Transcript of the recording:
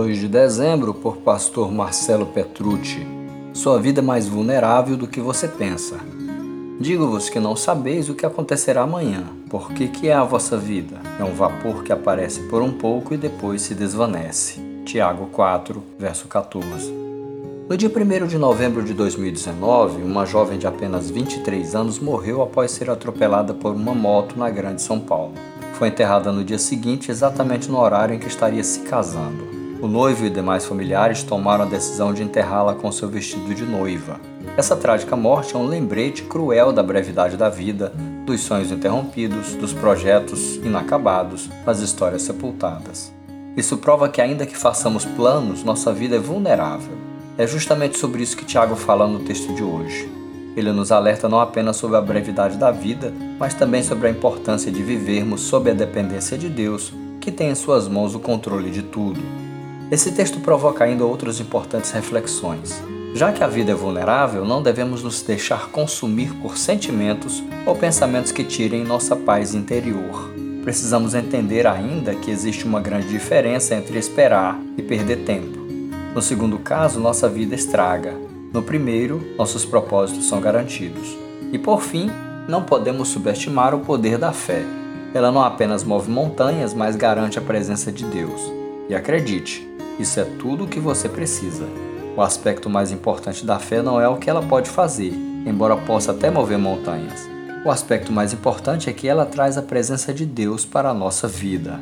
2 de dezembro, por pastor Marcelo Petrucci. Sua vida é mais vulnerável do que você pensa. Digo-vos que não sabeis o que acontecerá amanhã, porque que é a vossa vida? É um vapor que aparece por um pouco e depois se desvanece. Tiago 4, verso 14. No dia 1 de novembro de 2019, uma jovem de apenas 23 anos morreu após ser atropelada por uma moto na Grande São Paulo. Foi enterrada no dia seguinte, exatamente no horário em que estaria se casando. O noivo e demais familiares tomaram a decisão de enterrá-la com seu vestido de noiva. Essa trágica morte é um lembrete cruel da brevidade da vida, dos sonhos interrompidos, dos projetos inacabados, das histórias sepultadas. Isso prova que, ainda que façamos planos, nossa vida é vulnerável. É justamente sobre isso que Tiago fala no texto de hoje. Ele nos alerta não apenas sobre a brevidade da vida, mas também sobre a importância de vivermos sob a dependência de Deus, que tem em suas mãos o controle de tudo. Esse texto provoca ainda outras importantes reflexões. Já que a vida é vulnerável, não devemos nos deixar consumir por sentimentos ou pensamentos que tirem nossa paz interior. Precisamos entender ainda que existe uma grande diferença entre esperar e perder tempo. No segundo caso, nossa vida estraga, no primeiro, nossos propósitos são garantidos. E por fim, não podemos subestimar o poder da fé. Ela não apenas move montanhas, mas garante a presença de Deus. E acredite, isso é tudo o que você precisa. O aspecto mais importante da fé não é o que ela pode fazer, embora possa até mover montanhas. O aspecto mais importante é que ela traz a presença de Deus para a nossa vida.